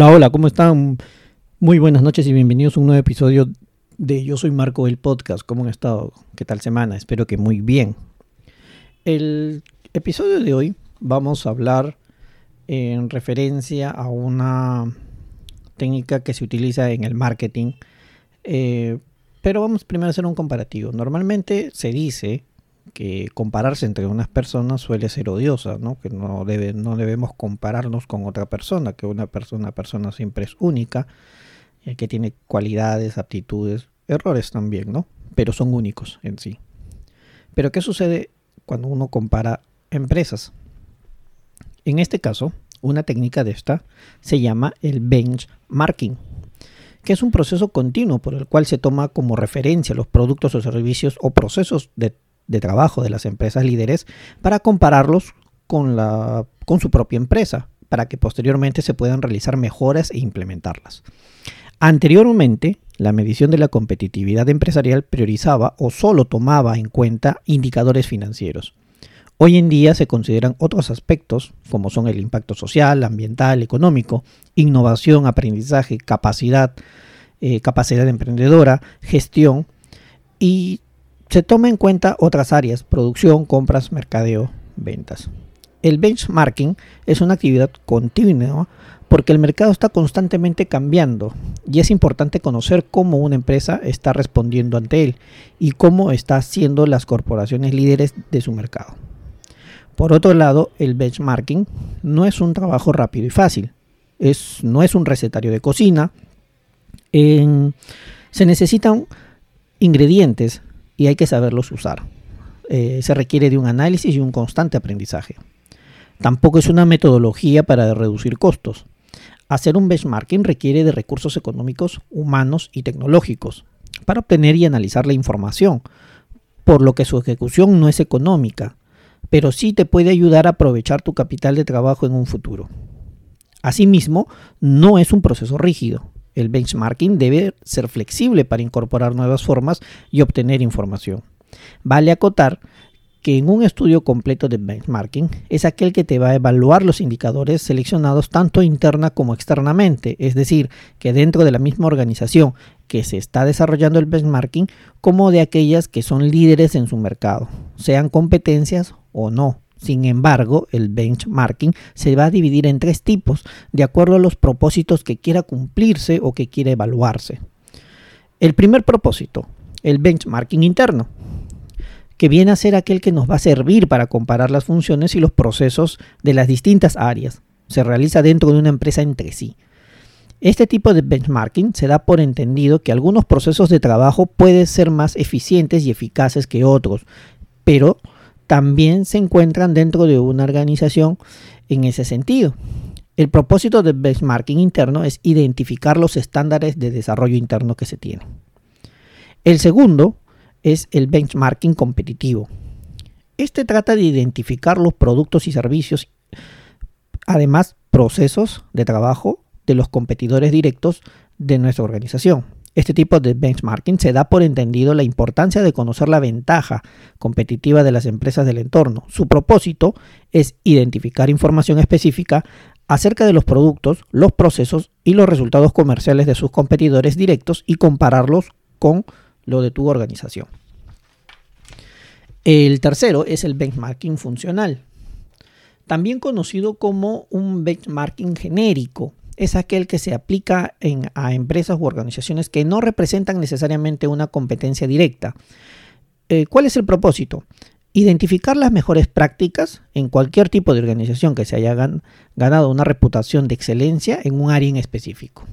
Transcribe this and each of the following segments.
Hola, hola, ¿cómo están? Muy buenas noches y bienvenidos a un nuevo episodio de Yo Soy Marco el podcast. ¿Cómo han estado? ¿Qué tal semana? Espero que muy bien. El episodio de hoy vamos a hablar en referencia a una técnica que se utiliza en el marketing. Eh, pero vamos primero a hacer un comparativo. Normalmente se dice que compararse entre unas personas suele ser odiosa, ¿no? que no, debe, no debemos compararnos con otra persona, que una persona, persona siempre es única, eh, que tiene cualidades, aptitudes, errores también, ¿no? pero son únicos en sí. Pero ¿qué sucede cuando uno compara empresas? En este caso, una técnica de esta se llama el benchmarking, que es un proceso continuo por el cual se toma como referencia los productos o servicios o procesos de de trabajo de las empresas líderes para compararlos con, la, con su propia empresa, para que posteriormente se puedan realizar mejoras e implementarlas. Anteriormente, la medición de la competitividad empresarial priorizaba o solo tomaba en cuenta indicadores financieros. Hoy en día se consideran otros aspectos como son el impacto social, ambiental, económico, innovación, aprendizaje, capacidad, eh, capacidad emprendedora, gestión y se toma en cuenta otras áreas, producción, compras, mercadeo, ventas. El benchmarking es una actividad continua porque el mercado está constantemente cambiando y es importante conocer cómo una empresa está respondiendo ante él y cómo está haciendo las corporaciones líderes de su mercado. Por otro lado, el benchmarking no es un trabajo rápido y fácil, no es un recetario de cocina, se necesitan ingredientes y hay que saberlos usar. Eh, se requiere de un análisis y un constante aprendizaje. Tampoco es una metodología para reducir costos. Hacer un benchmarking requiere de recursos económicos, humanos y tecnológicos para obtener y analizar la información, por lo que su ejecución no es económica, pero sí te puede ayudar a aprovechar tu capital de trabajo en un futuro. Asimismo, no es un proceso rígido, el benchmarking debe ser flexible para incorporar nuevas formas y obtener información. Vale acotar que en un estudio completo de benchmarking es aquel que te va a evaluar los indicadores seleccionados tanto interna como externamente, es decir, que dentro de la misma organización que se está desarrollando el benchmarking como de aquellas que son líderes en su mercado, sean competencias o no. Sin embargo, el benchmarking se va a dividir en tres tipos, de acuerdo a los propósitos que quiera cumplirse o que quiera evaluarse. El primer propósito, el benchmarking interno, que viene a ser aquel que nos va a servir para comparar las funciones y los procesos de las distintas áreas. Se realiza dentro de una empresa entre sí. Este tipo de benchmarking se da por entendido que algunos procesos de trabajo pueden ser más eficientes y eficaces que otros, pero también se encuentran dentro de una organización en ese sentido. El propósito del benchmarking interno es identificar los estándares de desarrollo interno que se tienen. El segundo es el benchmarking competitivo. Este trata de identificar los productos y servicios, además procesos de trabajo de los competidores directos de nuestra organización. Este tipo de benchmarking se da por entendido la importancia de conocer la ventaja competitiva de las empresas del entorno. Su propósito es identificar información específica acerca de los productos, los procesos y los resultados comerciales de sus competidores directos y compararlos con lo de tu organización. El tercero es el benchmarking funcional, también conocido como un benchmarking genérico es aquel que se aplica a empresas u organizaciones que no representan necesariamente una competencia directa. Eh, ¿Cuál es el propósito? Identificar las mejores prácticas en cualquier tipo de organización que se haya ganado una reputación de excelencia en un área en específico.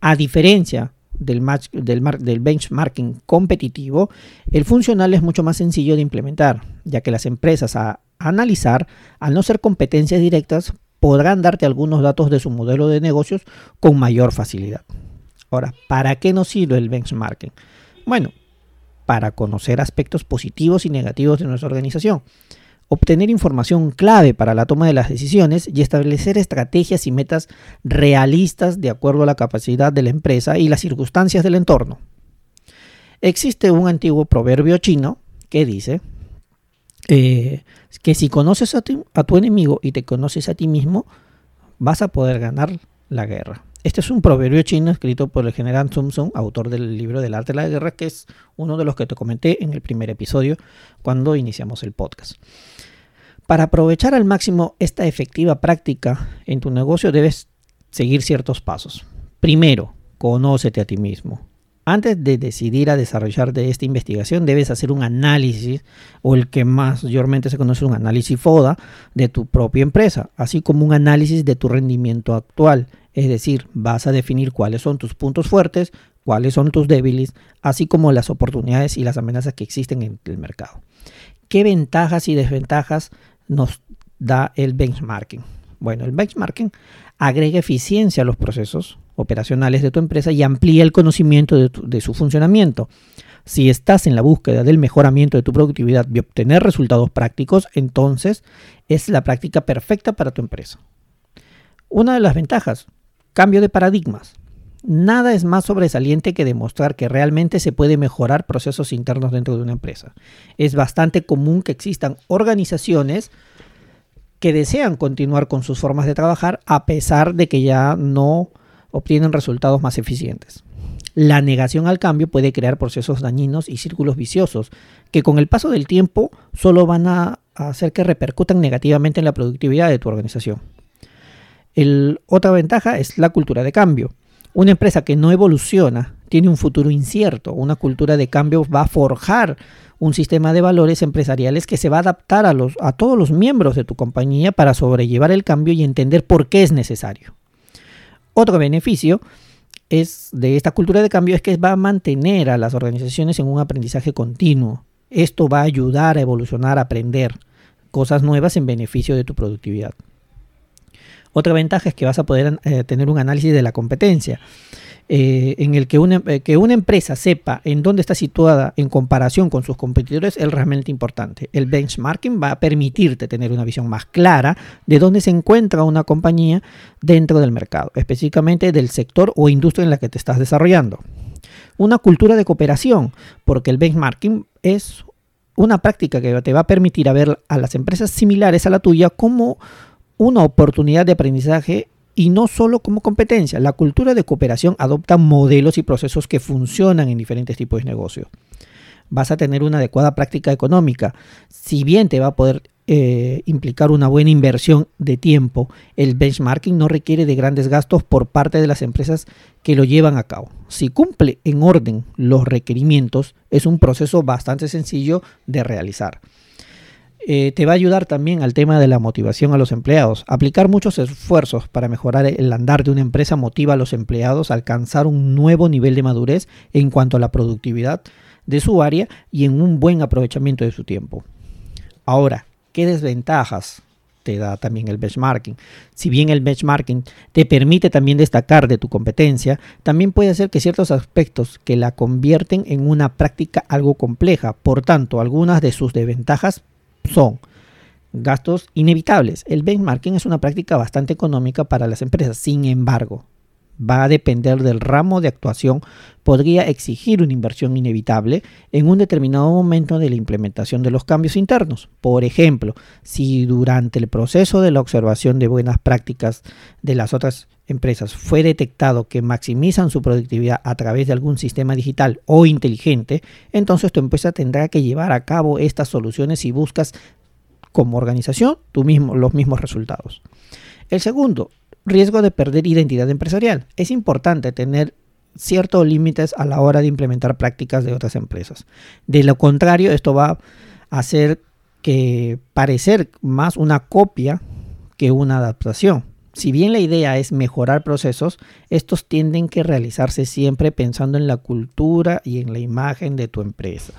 A diferencia del, del, benchmarking competitivo, el funcional es mucho más sencillo de implementar, ya que las empresas a analizar, al no ser competencias directas, podrán darte algunos datos de su modelo de negocios con mayor facilidad. Ahora, ¿para qué nos sirve el benchmarking? Bueno, para conocer aspectos positivos y negativos de nuestra organización, obtener información clave para la toma de las decisiones y establecer estrategias y metas realistas de acuerdo a la capacidad de la empresa y las circunstancias del entorno. Existe un antiguo proverbio chino que dice, eh, que si conoces a tu, enemigo y te conoces a ti mismo, vas a poder ganar la guerra. Este es un proverbio chino escrito por el general Sun Tzu, autor del libro del arte de la guerra, que es uno de los que te comenté en el primer episodio cuando iniciamos el podcast. Para aprovechar al máximo esta efectiva práctica en tu negocio debes seguir ciertos pasos. Primero, conócete a ti mismo. Antes de decidir a desarrollar de esta investigación, debes hacer un análisis, o el que mayormente se conoce, un análisis FODA de tu propia empresa, así como un análisis de tu rendimiento actual. Es decir, vas a definir cuáles son tus puntos fuertes, cuáles son tus débiles, así como las oportunidades y las amenazas que existen en el mercado. ¿Qué ventajas y desventajas nos da el benchmarking? Bueno, el benchmarking agrega eficiencia a los procesos operacionales de tu empresa y amplía el conocimiento de, de, su funcionamiento. Si estás en la búsqueda del mejoramiento de tu productividad y obtener resultados prácticos, entonces es la práctica perfecta para tu empresa. Una de las ventajas, cambio de paradigmas. Nada es más sobresaliente que demostrar que realmente se puede mejorar procesos internos dentro de una empresa. Es bastante común que existan organizaciones que desean continuar con sus formas de trabajar a pesar de que ya no obtienen resultados más eficientes. La negación al cambio puede crear procesos dañinos y círculos viciosos que con el paso del tiempo solo van a hacer que repercutan negativamente en la productividad de tu organización. Otra ventaja es la cultura de cambio. Una empresa que no evoluciona tiene un futuro incierto. Una cultura de cambio va a forjar un sistema de valores empresariales que se va a adaptar a todos los miembros de tu compañía para sobrellevar el cambio y entender por qué es necesario. Otro beneficio es de esta cultura de cambio es que va a mantener a las organizaciones en un aprendizaje continuo. Esto va a ayudar a evolucionar, a aprender cosas nuevas en beneficio de tu productividad. Otra ventaja es que vas a poder eh, tener un análisis de la competencia. Eh, en el que una, eh, que una empresa sepa en dónde está situada en comparación con sus competidores es realmente importante. El benchmarking va a permitirte tener una visión más clara de dónde se encuentra una compañía dentro del mercado, específicamente del sector o industria en la que te estás desarrollando. Una cultura de cooperación, porque el benchmarking es una práctica que te va a permitir a ver a las empresas similares a la tuya como una oportunidad de aprendizaje y no solo como competencia. La cultura de cooperación adopta modelos y procesos que funcionan en diferentes tipos de negocios. Vas a tener una adecuada práctica económica. Si bien te va a poder eh, implicar una buena inversión de tiempo, el benchmarking no requiere de grandes gastos por parte de las empresas que lo llevan a cabo. Si cumple en orden los requerimientos, es un proceso bastante sencillo de realizar. Eh, te va a ayudar también al tema de la motivación a los empleados. Aplicar muchos esfuerzos para mejorar el andar de una empresa motiva a los empleados a alcanzar un nuevo nivel de madurez en cuanto a la productividad de su área y en un buen aprovechamiento de su tiempo. Ahora, ¿qué desventajas te da también el benchmarking? Si bien el benchmarking te permite también destacar de tu competencia, también puede hacer que ciertos aspectos que la convierten en una práctica algo compleja. Por tanto, algunas de sus desventajas son gastos inevitables. El benchmarking es una práctica bastante económica para las empresas. Sin embargo, va a depender del ramo de actuación, podría exigir una inversión inevitable en un determinado momento de la implementación de los cambios internos. Por ejemplo, si durante el proceso de la observación de buenas prácticas de las otras empresas fue detectado que maximizan su productividad a través de algún sistema digital o inteligente, entonces tu empresa tendrá que llevar a cabo estas soluciones si buscas como organización tú mismo, los mismos resultados. El segundo, riesgo de perder identidad empresarial. Es importante tener ciertos límites a la hora de implementar prácticas de otras empresas. De lo contrario, esto va a hacer que parecer más una copia que una adaptación. Si bien la idea es mejorar procesos, estos tienden que realizarse siempre pensando en la cultura y en la imagen de tu empresa.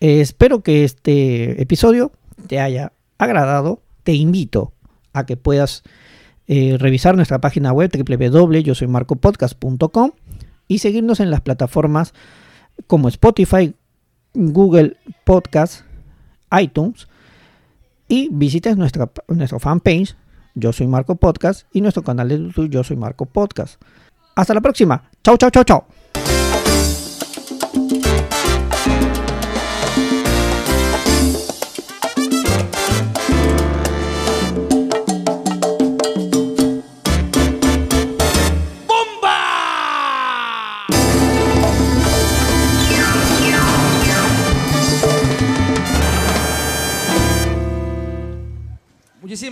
espero que este episodio te haya agradado. Te invito a que puedas eh, revisar nuestra página web www.yosoymarcopodcast.com y seguirnos en las plataformas como Spotify, Google Podcast, iTunes y visites nuestra, nuestra fanpage Yo Soy Marco Podcast y nuestro canal de YouTube Yo Soy Marco Podcast. Hasta la próxima. Chao, chao, chao, chao.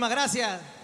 Gracias.